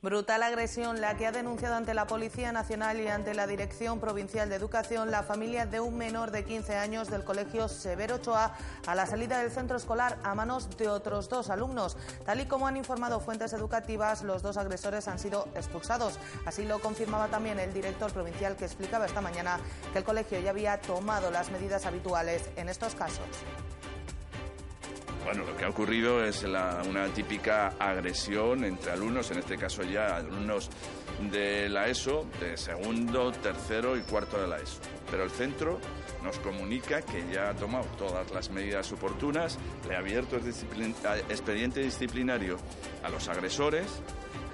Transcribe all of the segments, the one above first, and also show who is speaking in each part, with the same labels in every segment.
Speaker 1: Brutal agresión la que ha denunciado ante la Policía Nacional y ante la Dirección Provincial de Educación la familia de un menor de 15 años del Colegio Severo Ochoa a la salida del centro escolar a manos de otros dos alumnos. Tal y como han informado fuentes educativas, los dos agresores han sido expulsados. Así lo confirmaba también el director provincial que explicaba esta mañana que el colegio ya había tomado las medidas habituales en estos casos.
Speaker 2: Bueno, lo que ha ocurrido es una típica agresión entre alumnos, en este caso ya alumnos de la ESO, de segundo, tercero y cuarto de la ESO. Pero el centro nos comunica que ya ha tomado todas las medidas oportunas, le ha abierto el expediente disciplinario a los agresores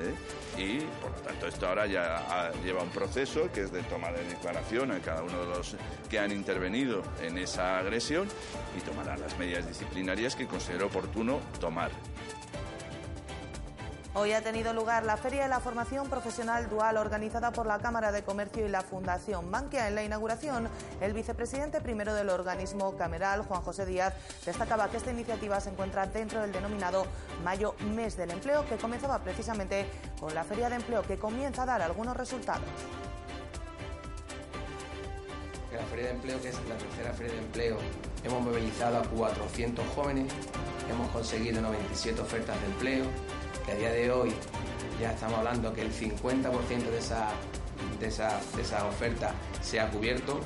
Speaker 2: ¿eh? y por lo tanto esto ahora ya lleva un proceso que es de toma de declaración a cada uno de los que han intervenido en esa agresión y tomará las medidas disciplinarias que considere oportuno tomar.
Speaker 1: Hoy ha tenido lugar la Feria de la Formación Profesional Dual organizada por la Cámara de Comercio y la Fundación Bankia. En la inauguración, el vicepresidente primero del organismo cameral, Juan José Díaz, destacaba que esta iniciativa se encuentra dentro del denominado Mayo Mes del Empleo, que comenzaba precisamente con la Feria de Empleo, que comienza a dar algunos resultados.
Speaker 3: la Feria de Empleo, que es la tercera Feria de Empleo, hemos movilizado a 400 jóvenes, hemos conseguido 97 ofertas de empleo, que a día de hoy ya estamos hablando que el 50% de esa, de esa, de esa oferta se ha cubierto.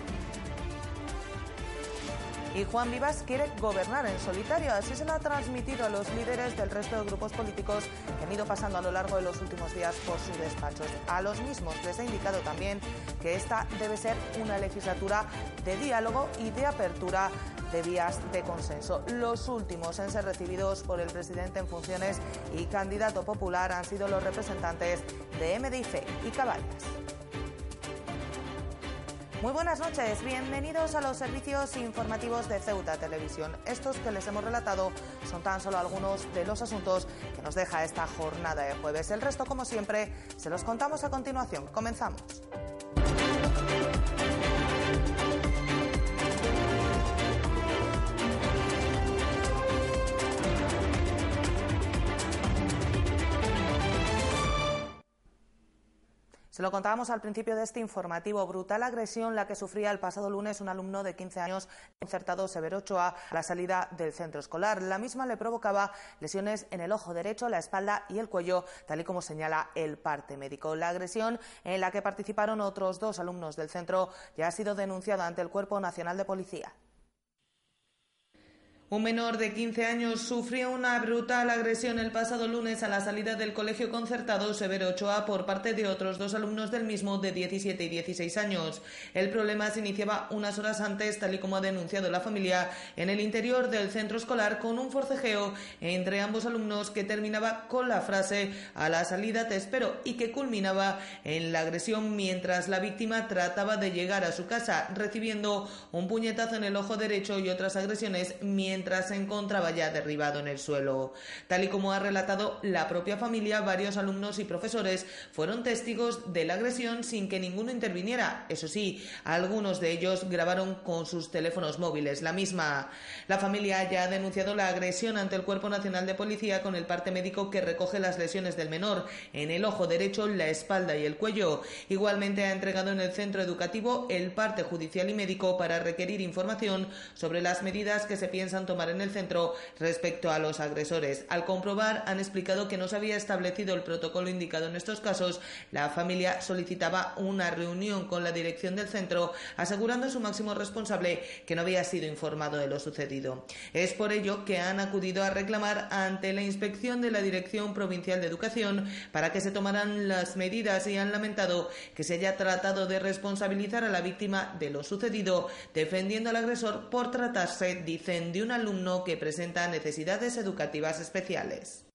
Speaker 1: Y Juan Vivas quiere gobernar en solitario. Así se lo ha transmitido a los líderes del resto de grupos políticos que han ido pasando a lo largo de los últimos días por sus despachos. A los mismos les ha indicado también que esta debe ser una legislatura de diálogo y de apertura de vías de consenso. Los últimos en ser recibidos por el presidente en funciones y candidato popular han sido los representantes de MDIF y Caballas. Muy buenas noches, bienvenidos a los servicios informativos de Ceuta Televisión. Estos que les hemos relatado son tan solo algunos de los asuntos que nos deja esta jornada de jueves. El resto, como siempre, se los contamos a continuación. Comenzamos. Se lo contábamos al principio de este informativo. Brutal agresión la que sufría el pasado lunes un alumno de 15 años concertado Severo Ochoa a la salida del centro escolar. La misma le provocaba lesiones en el ojo derecho, la espalda y el cuello, tal y como señala el parte médico. La agresión en la que participaron otros dos alumnos del centro ya ha sido denunciada ante el Cuerpo Nacional de Policía. Un menor de 15 años sufrió una brutal agresión el pasado lunes a la salida del colegio concertado Severo Ochoa por parte de otros dos alumnos del mismo de 17 y 16 años. El problema se iniciaba unas horas antes, tal y como ha denunciado la familia, en el interior del centro escolar con un forcejeo entre ambos alumnos que terminaba con la frase a la salida te espero y que culminaba en la agresión mientras la víctima trataba de llegar a su casa recibiendo un puñetazo en el ojo derecho y otras agresiones mientras se encontraba ya derribado en el suelo. Tal y como ha relatado la propia familia, varios alumnos y profesores fueron testigos de la agresión sin que ninguno interviniera. Eso sí, algunos de ellos grabaron con sus teléfonos móviles la misma. La familia ya ha denunciado la agresión ante el Cuerpo Nacional de Policía con el parte médico que recoge las lesiones del menor en el ojo derecho, la espalda y el cuello. Igualmente ha entregado en el centro educativo el parte judicial y médico para requerir información sobre las medidas que se piensan tomar en el centro respecto a los agresores. Al comprobar, han explicado que no se había establecido el protocolo indicado en estos casos. La familia solicitaba una reunión con la dirección del centro, asegurando a su máximo responsable que no había sido informado de lo sucedido. Es por ello que han acudido a reclamar ante la inspección de la Dirección Provincial de Educación para que se tomaran las medidas y han lamentado que se haya tratado de responsabilizar a la víctima de lo sucedido, defendiendo al agresor por tratarse, dicen, de una alumno que presenta necesidades educativas especiales.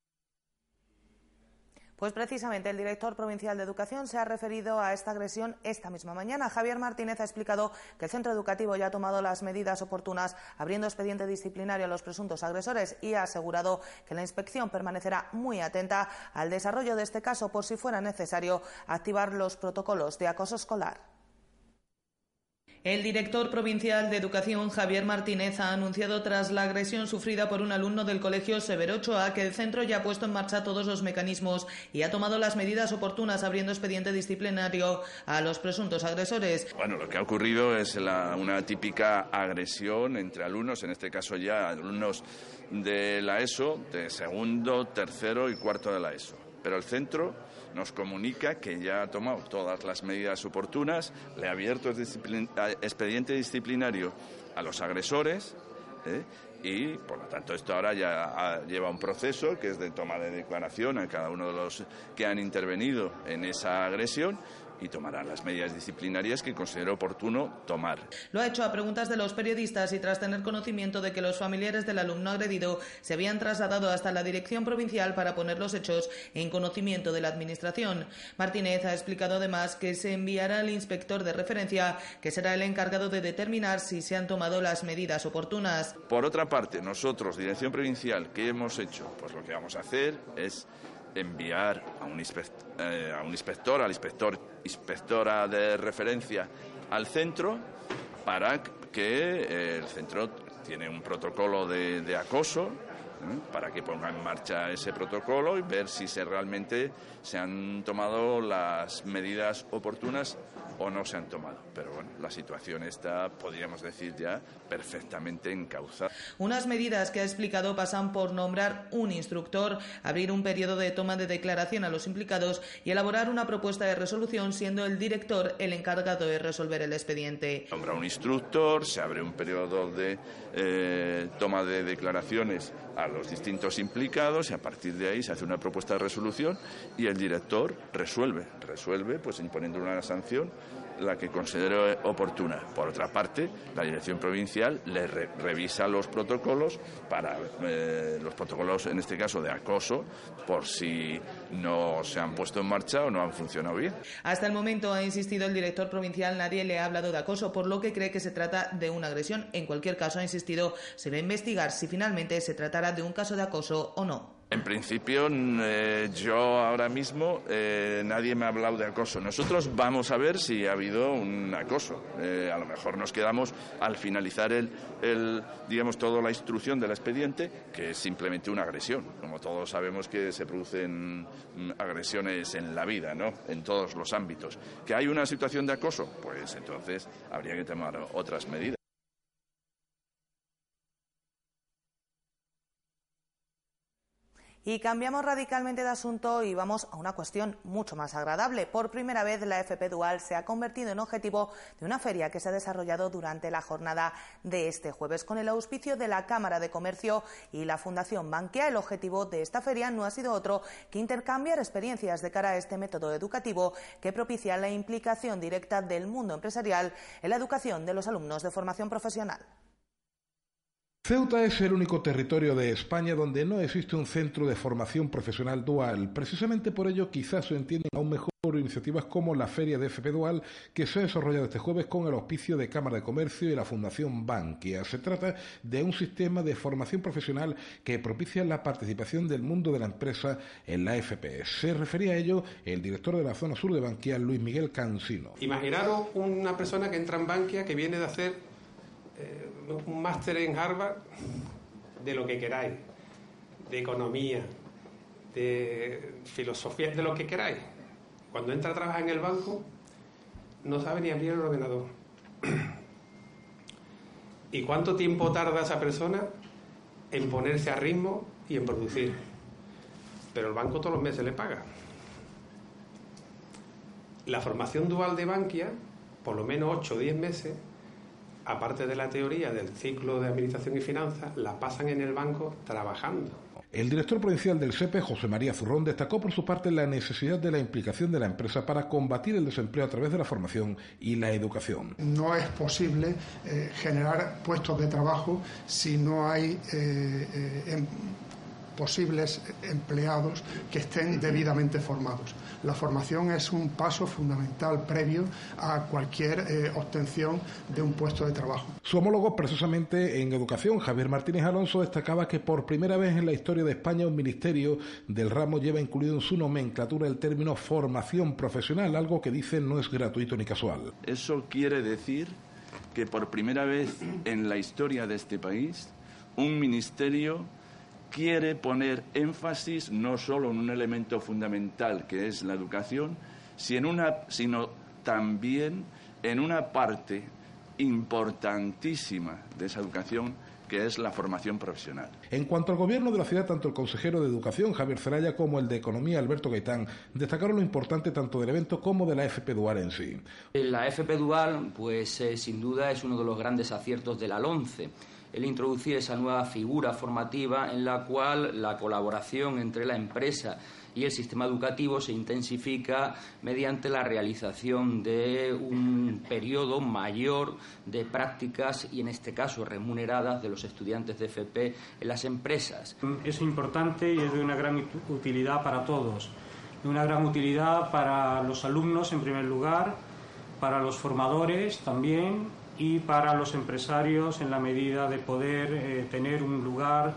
Speaker 1: Pues precisamente el director provincial de Educación se ha referido a esta agresión esta misma mañana. Javier Martínez ha explicado que el centro educativo ya ha tomado las medidas oportunas abriendo expediente disciplinario a los presuntos agresores y ha asegurado que la inspección permanecerá muy atenta al desarrollo de este caso por si fuera necesario activar los protocolos de acoso escolar. El director provincial de Educación, Javier Martínez, ha anunciado tras la agresión sufrida por un alumno del colegio Severo Ochoa que el centro ya ha puesto en marcha todos los mecanismos y ha tomado las medidas oportunas abriendo expediente disciplinario a los presuntos agresores.
Speaker 2: Bueno, lo que ha ocurrido es una típica agresión entre alumnos, en este caso ya alumnos de la ESO, de segundo, tercero y cuarto de la ESO. Pero el centro nos comunica que ya ha tomado todas las medidas oportunas, le ha abierto el expediente disciplinario a los agresores ¿eh? y, por lo tanto, esto ahora ya lleva un proceso que es de toma de declaración a cada uno de los que han intervenido en esa agresión y tomará las medidas disciplinarias que considere oportuno tomar.
Speaker 1: Lo ha hecho a preguntas de los periodistas y tras tener conocimiento de que los familiares del alumno agredido se habían trasladado hasta la dirección provincial para poner los hechos en conocimiento de la Administración. Martínez ha explicado además que se enviará al inspector de referencia, que será el encargado de determinar si se han tomado las medidas oportunas.
Speaker 2: Por otra parte, nosotros, Dirección Provincial, ¿qué hemos hecho? Pues lo que vamos a hacer es enviar a un, eh, a un inspector, al inspector, inspectora de referencia al centro para que eh, el centro tiene un protocolo de, acoso ¿eh? para que ponga en marcha ese protocolo y ver si se realmente se han tomado las medidas oportunas o no se han tomado. Pero bueno, la situación está, podríamos decir ya, perfectamente encauzada.
Speaker 1: Unas medidas que ha explicado pasan por nombrar un instructor, abrir un periodo de toma de declaración a los implicados y elaborar una propuesta de resolución, siendo el director el encargado de resolver el expediente.
Speaker 2: Nombra un instructor, se abre un periodo de eh, toma de declaraciones a los distintos implicados y a partir de ahí se hace una propuesta de resolución y el director resuelve, resuelve pues imponiendo una sanción la que considero oportuna. Por otra parte, la Dirección Provincial le revisa los protocolos para eh, los protocolos, en este caso de acoso, por si no se han puesto en marcha o no han funcionado bien.
Speaker 1: Hasta el momento, ha insistido el director provincial, nadie le ha hablado de acoso, por lo que cree que se trata de una agresión. En cualquier caso, ha insistido, se va a investigar si finalmente se tratará de un caso de acoso o no.
Speaker 2: En principio, eh, yo ahora mismo eh, nadie me ha hablado de acoso. Nosotros vamos a ver si ha habido un acoso. Eh, a lo mejor nos quedamos al finalizar el, el, digamos, toda la instrucción del expediente, que es simplemente una agresión. Como todos sabemos que se producen mm, agresiones en la vida, ¿no? En todos los ámbitos. ¿Que hay una situación de acoso? Pues entonces habría que tomar otras medidas.
Speaker 1: Y cambiamos radicalmente de asunto y vamos a una cuestión mucho más agradable. Por primera vez la FP Dual se ha convertido en objetivo de una feria que se ha desarrollado durante la jornada de este jueves con el auspicio de la Cámara de Comercio y la Fundación Bankia. El objetivo de esta feria no ha sido otro que intercambiar experiencias de cara a este método educativo que propicia la implicación directa del mundo empresarial en la educación de los alumnos de formación profesional.
Speaker 4: Ceuta es el único territorio de España donde no existe un centro de formación profesional dual. Precisamente por ello quizás se entienden aún mejor iniciativas como la Feria de FP Dual que se ha desarrollado este jueves con el auspicio de Cámara de Comercio y la Fundación Bankia. Se trata de un sistema de formación profesional que propicia la participación del mundo de la empresa en la FP. Se refería a ello el director de la zona sur de Bankia, Luis Miguel Cansino.
Speaker 5: Imaginaros una persona que entra en Bankia que viene de hacer eh, un máster en Harvard de lo que queráis, de economía, de filosofía, de lo que queráis. Cuando entra a trabajar en el banco, no sabe ni abrir el ordenador. ¿Y cuánto tiempo tarda esa persona en ponerse a ritmo y en producir? Pero el banco todos los meses le paga. La formación dual de Bankia, por lo menos 8 o 10 meses, aparte de la teoría del ciclo de administración y finanzas, la pasan en el banco trabajando.
Speaker 4: El director provincial del SEPE, José María Zurrón, destacó por su parte la necesidad de la implicación de la empresa para combatir el desempleo a través de la formación y la educación.
Speaker 6: No es posible eh, generar puestos de trabajo si no hay eh, eh, em, posibles empleados que estén debidamente formados. La formación es un paso fundamental previo a cualquier eh, obtención de un puesto de trabajo.
Speaker 4: Su homólogo, precisamente en educación, Javier Martínez Alonso, destacaba que por primera vez en la historia de España un ministerio del ramo lleva incluido en su nomenclatura el término formación profesional, algo que dice no es gratuito ni casual.
Speaker 2: Eso quiere decir que por primera vez en la historia de este país un ministerio quiere poner énfasis no solo en un elemento fundamental que es la educación, sino también en una parte importantísima de esa educación que es la formación profesional.
Speaker 4: En cuanto al gobierno de la ciudad, tanto el consejero de Educación, Javier Ceraya, como el de Economía, Alberto Gaitán, destacaron lo importante tanto del evento como de la FP Dual en sí.
Speaker 7: La FP Dual, pues eh, sin duda es uno de los grandes aciertos de la LONCE el introducir esa nueva figura formativa en la cual la colaboración entre la empresa y el sistema educativo se intensifica mediante la realización de un periodo mayor de prácticas y en este caso remuneradas de los estudiantes de FP en las empresas.
Speaker 8: Es importante y es de una gran utilidad para todos, de una gran utilidad para los alumnos en primer lugar, para los formadores también y para los empresarios en la medida de poder eh, tener un lugar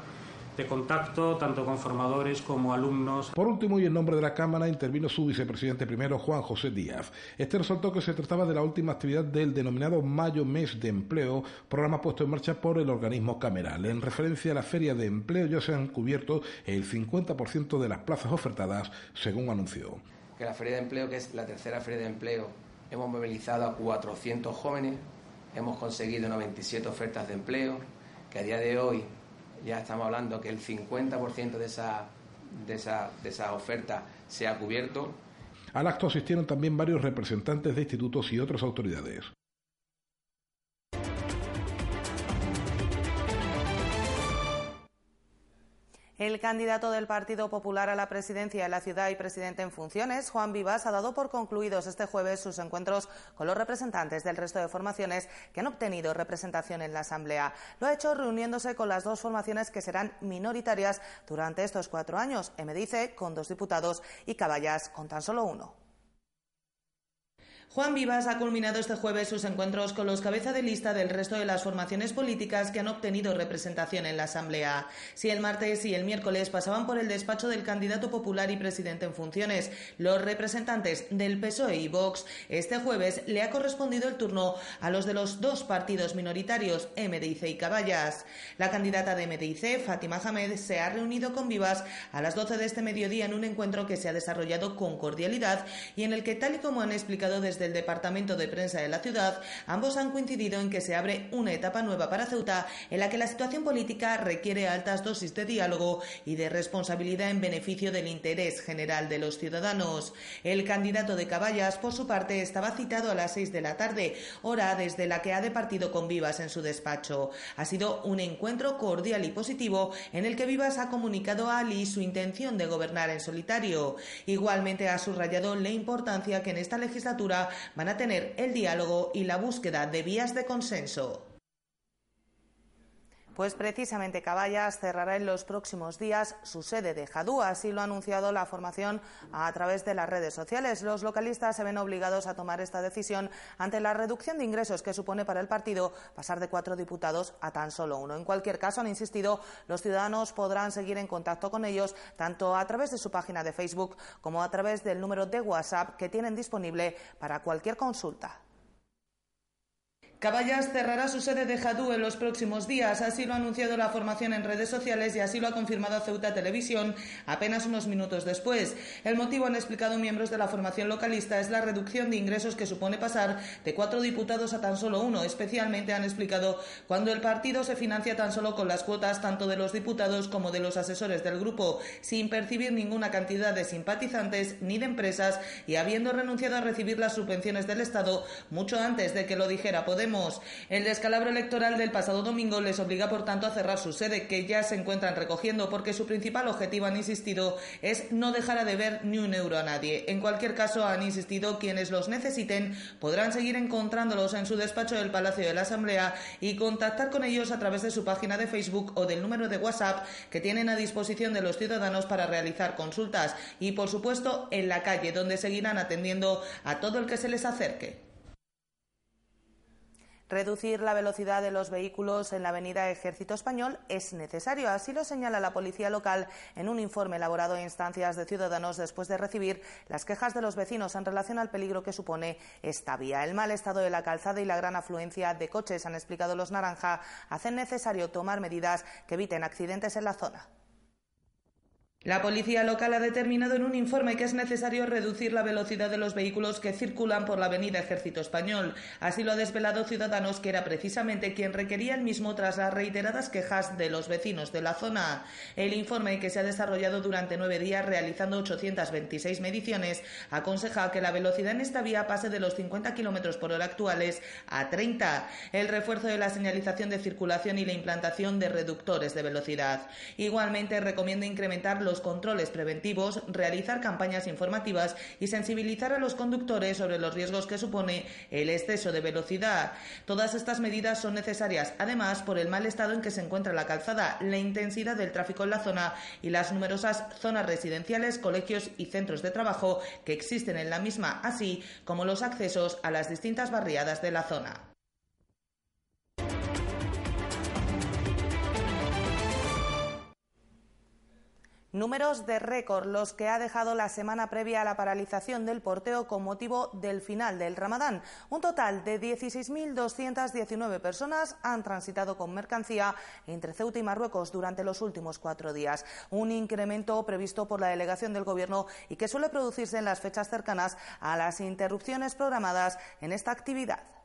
Speaker 8: de contacto tanto con formadores como alumnos.
Speaker 4: Por último, y en nombre de la Cámara, intervino su vicepresidente primero, Juan José Díaz. Este resaltó que se trataba de la última actividad del denominado Mayo Mes de Empleo, programa puesto en marcha por el organismo cameral. En referencia a la feria de empleo ya se han cubierto el 50% de las plazas ofertadas, según anunció.
Speaker 3: Que la feria de empleo, que es la tercera feria de empleo, hemos movilizado a 400 jóvenes, hemos conseguido 97 ofertas de empleo, que a día de hoy ya estamos hablando que el 50% de esa, de, esa, de esa oferta se ha cubierto.
Speaker 4: Al acto asistieron también varios representantes de institutos y otras autoridades.
Speaker 1: El candidato del Partido Popular a la presidencia de la ciudad y presidente en funciones, Juan Vivas, ha dado por concluidos este jueves sus encuentros con los representantes del resto de formaciones que han obtenido representación en la Asamblea. Lo ha hecho reuniéndose con las dos formaciones que serán minoritarias durante estos cuatro años, MDIC con dos diputados y Caballas con tan solo uno. Juan Vivas ha culminado este jueves sus encuentros con los cabeza de lista del resto de las formaciones políticas que han obtenido representación en la Asamblea. Si el martes y el miércoles pasaban por el despacho del candidato popular y presidente en funciones, los representantes del PSOE y Vox, este jueves le ha correspondido el turno a los de los dos partidos minoritarios, MDIC y Caballas. La candidata de MDIC, Fátima Hamed, se ha reunido con Vivas a las 12 de este mediodía en un encuentro que se ha desarrollado con cordialidad y en el que, tal y como han explicado desde del Departamento de Prensa de la ciudad, ambos han coincidido en que se abre una etapa nueva para Ceuta en la que la situación política requiere altas dosis de diálogo y de responsabilidad en beneficio del interés general de los ciudadanos. El candidato de Caballas, por su parte, estaba citado a las seis de la tarde, hora desde la que ha departido con Vivas en su despacho. Ha sido un encuentro cordial y positivo en el que Vivas ha comunicado a Ali su intención de gobernar en solitario. Igualmente ha subrayado la importancia que en esta legislatura van a tener el diálogo y la búsqueda de vías de consenso. Pues precisamente Caballas cerrará en los próximos días su sede de Jadú. Así lo ha anunciado la formación a través de las redes sociales. Los localistas se ven obligados a tomar esta decisión ante la reducción de ingresos que supone para el partido pasar de cuatro diputados a tan solo uno. En cualquier caso, han insistido, los ciudadanos podrán seguir en contacto con ellos tanto a través de su página de Facebook como a través del número de WhatsApp que tienen disponible para cualquier consulta. Caballas cerrará su sede de Jadú en los próximos días, así lo ha anunciado la formación en redes sociales y así lo ha confirmado Ceuta Televisión apenas unos minutos después. El motivo, han explicado miembros de la formación localista, es la reducción de ingresos que supone pasar de cuatro diputados a tan solo uno. Especialmente han explicado cuando el partido se financia tan solo con las cuotas tanto de los diputados como de los asesores del grupo, sin percibir ninguna cantidad de simpatizantes ni de empresas y habiendo renunciado a recibir las subvenciones del Estado mucho antes de que lo dijera Podemos el descalabro electoral del pasado domingo les obliga, por tanto, a cerrar su sede, que ya se encuentran recogiendo, porque su principal objetivo, han insistido, es no dejar a deber ni un euro a nadie. En cualquier caso, han insistido, quienes los necesiten podrán seguir encontrándolos en su despacho del Palacio de la Asamblea y contactar con ellos a través de su página de Facebook o del número de WhatsApp que tienen a disposición de los ciudadanos para realizar consultas y, por supuesto, en la calle, donde seguirán atendiendo a todo el que se les acerque. Reducir la velocidad de los vehículos en la avenida Ejército Español es necesario, así lo señala la policía local en un informe elaborado en instancias de ciudadanos después de recibir las quejas de los vecinos en relación al peligro que supone esta vía. El mal estado de la calzada y la gran afluencia de coches, han explicado los Naranja, hacen necesario tomar medidas que eviten accidentes en la zona. La policía local ha determinado en un informe que es necesario reducir la velocidad de los vehículos que circulan por la avenida Ejército Español. Así lo ha desvelado Ciudadanos, que era precisamente quien requería el mismo tras las reiteradas quejas de los vecinos de la zona. El informe, que se ha desarrollado durante nueve días realizando 826 mediciones, aconseja que la velocidad en esta vía pase de los 50 kilómetros por hora actuales a 30. El refuerzo de la señalización de circulación y la implantación de reductores de velocidad. Igualmente recomienda incrementar los controles preventivos, realizar campañas informativas y sensibilizar a los conductores sobre los riesgos que supone el exceso de velocidad. Todas estas medidas son necesarias, además, por el mal estado en que se encuentra la calzada, la intensidad del tráfico en la zona y las numerosas zonas residenciales, colegios y centros de trabajo que existen en la misma, así como los accesos a las distintas barriadas de la zona. Números de récord los que ha dejado la semana previa a la paralización del porteo con motivo del final del Ramadán. Un total de 16.219 personas han transitado con mercancía entre Ceuta y Marruecos durante los últimos cuatro días. Un incremento previsto por la delegación del Gobierno y que suele producirse en las fechas cercanas a las interrupciones programadas en esta actividad.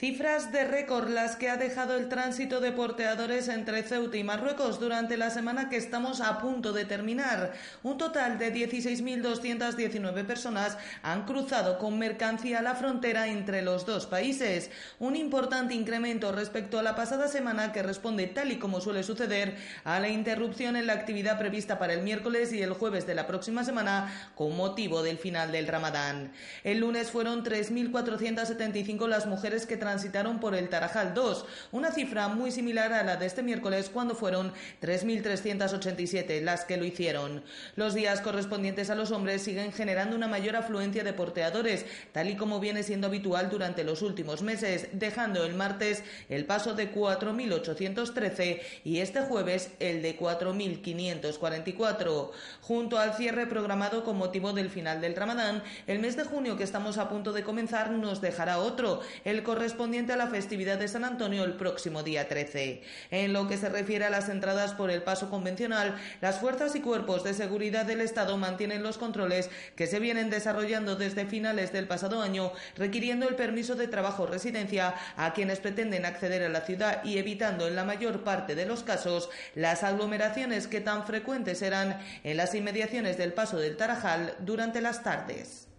Speaker 1: Cifras de récord las que ha dejado el tránsito de porteadores entre Ceuta y Marruecos durante la semana que estamos a punto de terminar. Un total de 16.219 personas han cruzado con mercancía la frontera entre los dos países. Un importante incremento respecto a la pasada semana que responde, tal y como suele suceder, a la interrupción en la actividad prevista para el miércoles y el jueves de la próxima semana con motivo del final del Ramadán. El lunes fueron 3.475 las mujeres que transitaron por el Tarajal 2, una cifra muy similar a la de este miércoles cuando fueron 3.387 las que lo hicieron. Los días correspondientes a los hombres siguen generando una mayor afluencia de porteadores, tal y como viene siendo habitual durante los últimos meses, dejando el martes el paso de 4.813 y este jueves el de 4.544. Junto al cierre programado con motivo del final del Ramadán, el mes de junio que estamos a punto de comenzar nos dejará otro, el correspondiente correspondiente a la festividad de San Antonio el próximo día 13. En lo que se refiere a las entradas por el paso convencional, las fuerzas y cuerpos de seguridad del Estado mantienen los controles que se vienen desarrollando desde finales del pasado año, requiriendo el permiso de trabajo o residencia a quienes pretenden acceder a la ciudad y evitando en la mayor parte de los casos las aglomeraciones que tan frecuentes eran en las inmediaciones del paso del Tarajal durante las tardes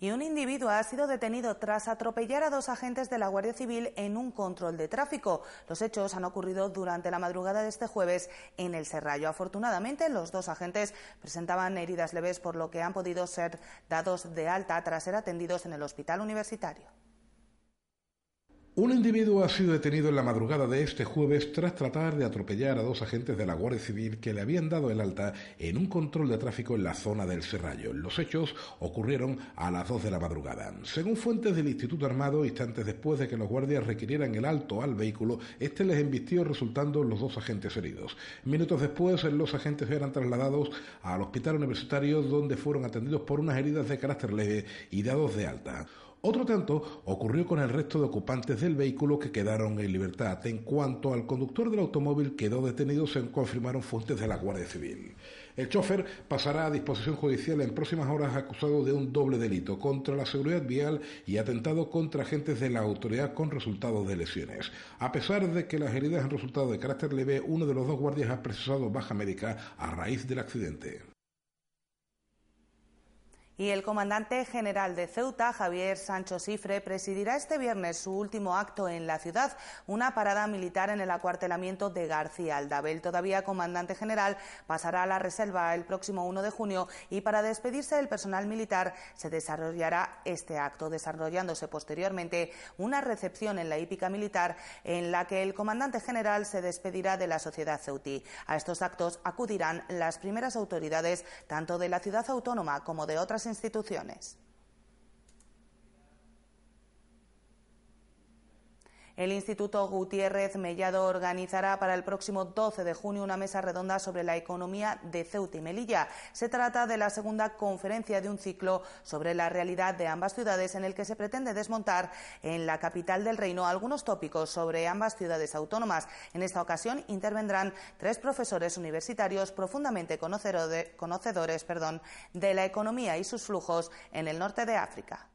Speaker 1: y un individuo ha sido detenido tras atropellar a dos agentes de la Guardia Civil en un control de tráfico. Los hechos han ocurrido durante la madrugada de este jueves en el Serrallo. Afortunadamente, los dos agentes presentaban heridas leves, por lo que han podido ser dados de alta tras ser atendidos en el hospital universitario.
Speaker 4: Un individuo ha sido detenido en la madrugada de este jueves tras tratar de atropellar a dos agentes de la Guardia Civil que le habían dado el alta en un control de tráfico en la zona del Serrallo. Los hechos ocurrieron a las dos de la madrugada. Según fuentes del Instituto Armado, instantes después de que los guardias requirieran el alto al vehículo, este les embistió resultando los dos agentes heridos. Minutos después, los agentes eran trasladados al hospital universitario donde fueron atendidos por unas heridas de carácter leve y dados de alta. Otro tanto ocurrió con el resto de ocupantes del vehículo que quedaron en libertad. En cuanto al conductor del automóvil quedó detenido, se confirmaron fuentes de la Guardia Civil. El chofer pasará a disposición judicial en próximas horas acusado de un doble delito contra la seguridad vial y atentado contra agentes de la autoridad con resultados de lesiones. A pesar de que las heridas han resultado de carácter leve, uno de los dos guardias ha precisado baja médica a raíz del accidente.
Speaker 1: Y el comandante general de Ceuta, Javier Sancho Cifre, presidirá este viernes su último acto en la ciudad, una parada militar en el acuartelamiento de García Aldabel. Todavía comandante general pasará a la reserva el próximo 1 de junio y para despedirse del personal militar se desarrollará este acto, desarrollándose posteriormente una recepción en la hípica militar en la que el comandante general se despedirá de la sociedad ceutí. A estos actos acudirán las primeras autoridades tanto de la ciudad autónoma como de otras instituciones. El Instituto Gutiérrez Mellado organizará para el próximo 12 de junio una mesa redonda sobre la economía de Ceuta y Melilla. Se trata de la segunda conferencia de un ciclo sobre la realidad de ambas ciudades en el que se pretende desmontar en la capital del reino algunos tópicos sobre ambas ciudades autónomas. En esta ocasión intervendrán tres profesores universitarios profundamente conocedores de la economía y sus flujos en el norte de África.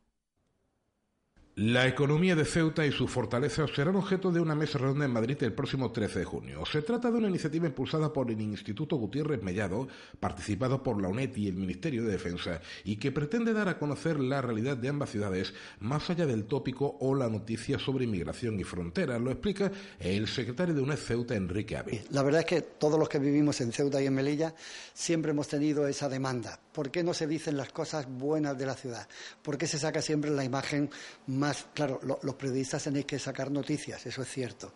Speaker 4: La economía de Ceuta y sus fortalezas serán objeto de una mesa redonda en Madrid el próximo 13 de junio. Se trata de una iniciativa impulsada por el Instituto Gutiérrez Mellado, participado por la UNED y el Ministerio de Defensa, y que pretende dar a conocer la realidad de ambas ciudades más allá del tópico o la noticia sobre inmigración y fronteras. Lo explica el secretario de UNED Ceuta, Enrique Ave.
Speaker 9: La verdad es que todos los que vivimos en Ceuta y en Melilla siempre hemos tenido esa demanda. ¿Por qué no se dicen las cosas buenas de la ciudad? ¿Por qué se saca siempre la imagen más, claro, los periodistas tenéis que sacar noticias, eso es cierto.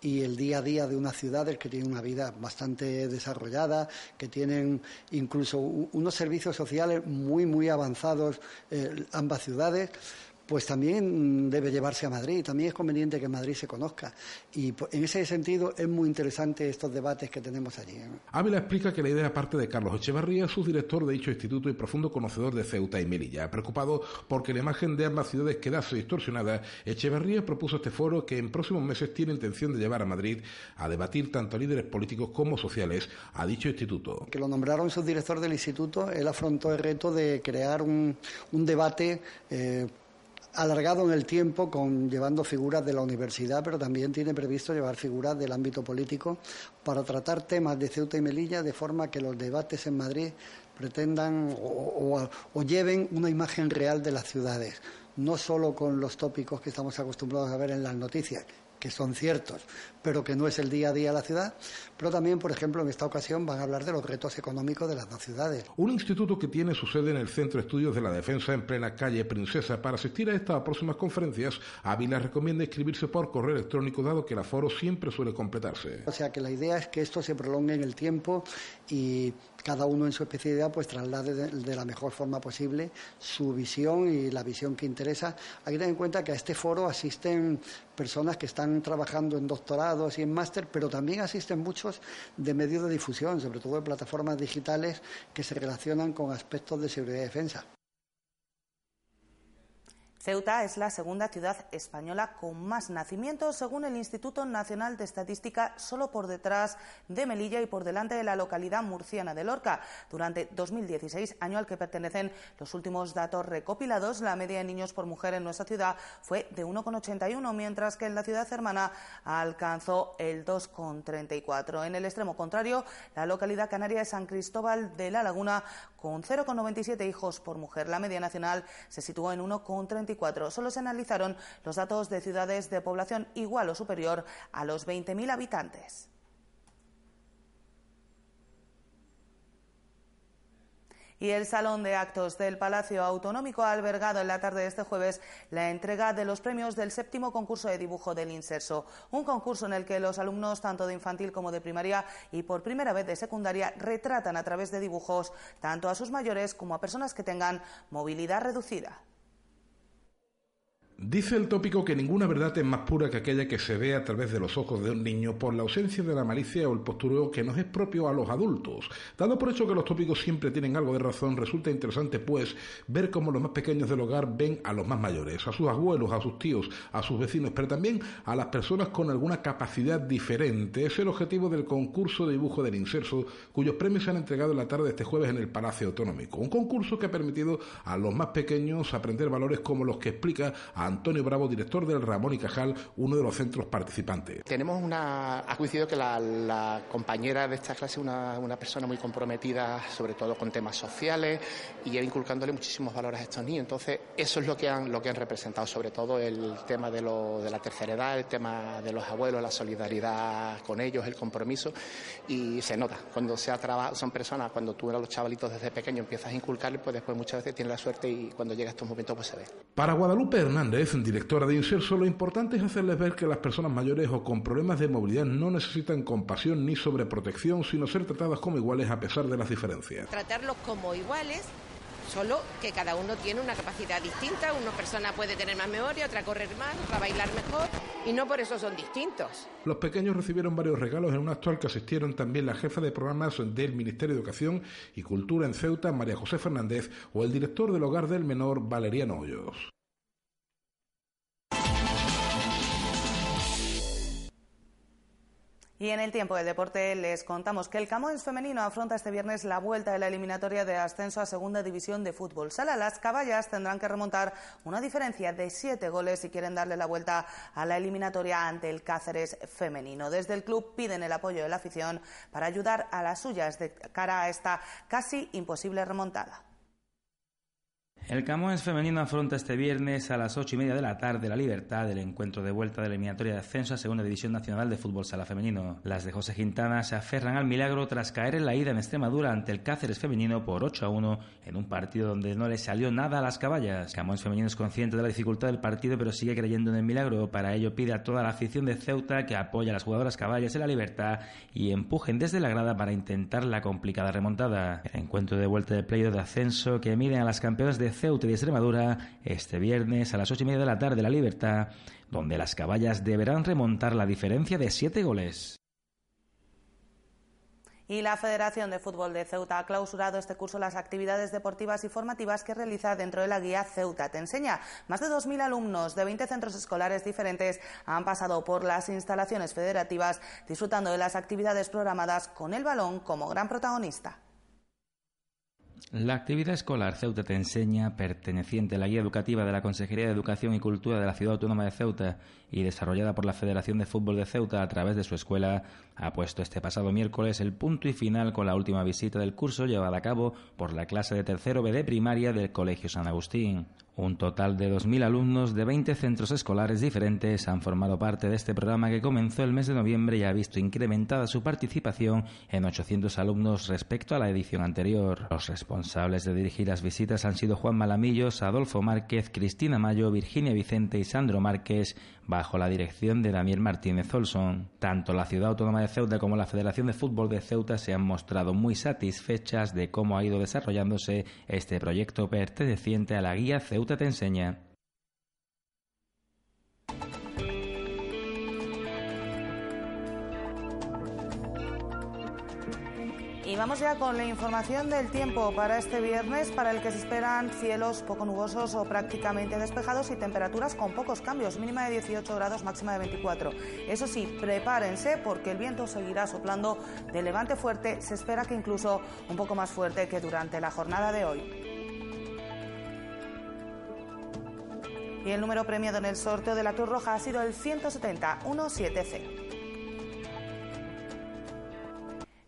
Speaker 9: Y el día a día de unas ciudades que tienen una vida bastante desarrollada, que tienen incluso unos servicios sociales muy, muy avanzados, eh, ambas ciudades, pues también debe llevarse a Madrid. También es conveniente que Madrid se conozca. Y en ese sentido es muy interesante estos debates que tenemos allí.
Speaker 4: Ávila explica que la idea parte de Carlos Echevarría, subdirector de dicho instituto y profundo conocedor de Ceuta y Melilla. Preocupado porque la imagen de ambas ciudades quedase distorsionada, Echevarría propuso este foro que en próximos meses tiene intención de llevar a Madrid a debatir tanto a líderes políticos como sociales a dicho instituto.
Speaker 9: Que lo nombraron subdirector del instituto, él afrontó el reto de crear un, debate. Eh, alargado en el tiempo con llevando figuras de la universidad, pero también tiene previsto llevar figuras del ámbito político para tratar temas de Ceuta y Melilla de forma que los debates en Madrid pretendan o, o lleven una imagen real de las ciudades, no solo con los tópicos que estamos acostumbrados a ver en las noticias, que son ciertos, pero que no es el día a día de la ciudad, pero también, por ejemplo, en esta ocasión van a hablar de los retos económicos de las dos ciudades.
Speaker 4: Un instituto que tiene su sede en el Centro de Estudios de la Defensa en plena calle Princesa. Para asistir a estas próximas conferencias, Ávila recomienda inscribirse por correo electrónico, dado que el aforo siempre suele completarse.
Speaker 9: O sea que la idea es que esto se prolongue en el tiempo y cada uno en su especialidad pues traslade de, la mejor forma posible su visión y la visión que interesa. Hay que tener en cuenta que a este foro asisten personas que están trabajando en doctorados y en máster, pero también asisten muchos de medios de difusión, sobre todo de plataformas digitales que se relacionan con aspectos de seguridad y defensa.
Speaker 1: Ceuta es la segunda ciudad española con más nacimientos según el Instituto Nacional de Estadística, solo por detrás de Melilla y por delante de la localidad murciana de Lorca. Durante 2016, año al que pertenecen los últimos datos recopilados, la media de niños por mujer en nuestra ciudad fue de 1,81, mientras que en la ciudad hermana alcanzó el 2,34. En el extremo contrario, la localidad canaria de San Cristóbal de la Laguna, con 0,97 hijos por mujer, la media nacional se situó en 1,34 Solo se analizaron los datos de ciudades de población igual o superior a los 20.000 habitantes. y el Salón de Actos del Palacio Autonómico ha albergado en la tarde de este jueves la entrega de los premios del séptimo concurso de dibujo del Inserso, un concurso en el que los alumnos tanto de infantil como de primaria y por primera vez de secundaria retratan a través de dibujos tanto a sus mayores como a personas que tengan movilidad reducida.
Speaker 4: Dice el tópico que ninguna verdad es más pura que aquella que se ve a través de los ojos de un niño por la ausencia de la malicia o el postureo que nos es propio a los adultos. Dado por hecho que los tópicos siempre tienen algo de razón, resulta interesante pues ver cómo los más pequeños del hogar ven a los más mayores, a sus abuelos, a sus tíos, a sus vecinos, pero también a las personas con alguna capacidad diferente. Es el objetivo del concurso de dibujo del inserso, cuyos premios se han entregado en la tarde de este jueves en el Palacio Autonómico. Un concurso que ha permitido a los más pequeños aprender valores como los que explica a Antonio Bravo, director del Ramón y Cajal, uno de los centros participantes.
Speaker 10: Tenemos una, ha coincidido que la, compañera de esta clase una, una persona muy comprometida, sobre todo con temas sociales, y inculcándole muchísimos valores a estos niños. Entonces, eso es lo que han, lo que han representado, sobre todo el tema de, lo, de la tercera edad, el tema de los abuelos, la solidaridad con ellos, el compromiso, y se nota. Cuando se ha son personas, cuando tú a los chavalitos desde pequeños empiezas a inculcarles, pues después muchas veces tienen la suerte y cuando llega estos momentos, pues se ve.
Speaker 4: Para Guadalupe Hernández, directora de Inserso, lo importante es hacerles ver que las personas mayores o con problemas de movilidad no necesitan compasión ni sobreprotección, sino ser tratadas como iguales a pesar de las diferencias.
Speaker 11: Tratarlos como iguales solo que cada uno tiene una capacidad distinta, una persona puede tener más memoria, otra correr más, otra bailar mejor y no por eso son distintos.
Speaker 4: Los pequeños recibieron varios regalos en un acto al que asistieron también la jefa de programas del Ministerio de Educación y Cultura en Ceuta, María José Fernández, o el director del Hogar del Menor, Valeriano Hoyos.
Speaker 1: Y en el tiempo del deporte les contamos que el Camões femenino afronta este viernes la vuelta de la eliminatoria de ascenso a Segunda División de Fútbol Sala. Las caballas tendrán que remontar una diferencia de siete goles si quieren darle la vuelta a la eliminatoria ante el Cáceres femenino. Desde el club piden el apoyo de la afición para ayudar a las suyas de cara a esta casi imposible remontada.
Speaker 12: El Camões femenino afronta este viernes a las ocho y media de la tarde la libertad del encuentro de vuelta de la eliminatoria de ascenso a Segunda División Nacional de Fútbol Sala Femenino. Las de José Quintana se aferran al milagro tras caer en la ida en Extremadura ante el Cáceres femenino por 8 a 1 en un partido donde no le salió nada a las caballas. Camões femenino es consciente de la dificultad del partido pero sigue creyendo en el milagro. Para ello pide a toda la afición de Ceuta que apoye a las jugadoras caballas en la libertad y empujen desde la grada para intentar la complicada remontada. El encuentro de vuelta de playo de ascenso que miden a las campeonas de Ceuta y Extremadura este viernes a las ocho y media de la tarde La Libertad, donde las caballas deberán remontar la diferencia de siete goles.
Speaker 1: Y la Federación de Fútbol de Ceuta ha clausurado este curso las actividades deportivas y formativas que realiza dentro de la guía Ceuta Te Enseña. Más de 2.000 alumnos de 20 centros escolares diferentes han pasado por las instalaciones federativas disfrutando de las actividades programadas con el balón como gran protagonista.
Speaker 12: La actividad escolar Ceuta te enseña, perteneciente a la guía educativa de la Consejería de Educación y Cultura de la Ciudad Autónoma de Ceuta y desarrollada por la Federación de Fútbol de Ceuta a través de su escuela, ha puesto este pasado miércoles el punto y final con la última visita del curso llevada a cabo por la clase de tercero B de primaria del Colegio San Agustín. Un total de 2.000 alumnos de 20 centros escolares diferentes han formado parte de este programa que comenzó el mes de noviembre y ha visto incrementada su participación en 800 alumnos respecto a la edición anterior. Los responsables de dirigir las visitas han sido Juan Malamillos, Adolfo Márquez, Cristina Mayo, Virginia Vicente y Sandro Márquez, bajo la dirección de Daniel Martínez Olson. Tanto la Ciudad Autónoma de Ceuta como la Federación de Fútbol de Ceuta se han mostrado muy satisfechas de cómo ha ido desarrollándose este proyecto perteneciente a la guía Ceuta te enseña.
Speaker 1: Vamos ya con la información del tiempo para este viernes, para el que se esperan cielos poco nubosos o prácticamente despejados y temperaturas con pocos cambios, mínima de 18 grados, máxima de 24. Eso sí, prepárense porque el viento seguirá soplando de levante fuerte, se espera que incluso un poco más fuerte que durante la jornada de hoy. Y el número premiado en el sorteo de la Cruz Roja ha sido el 170 170.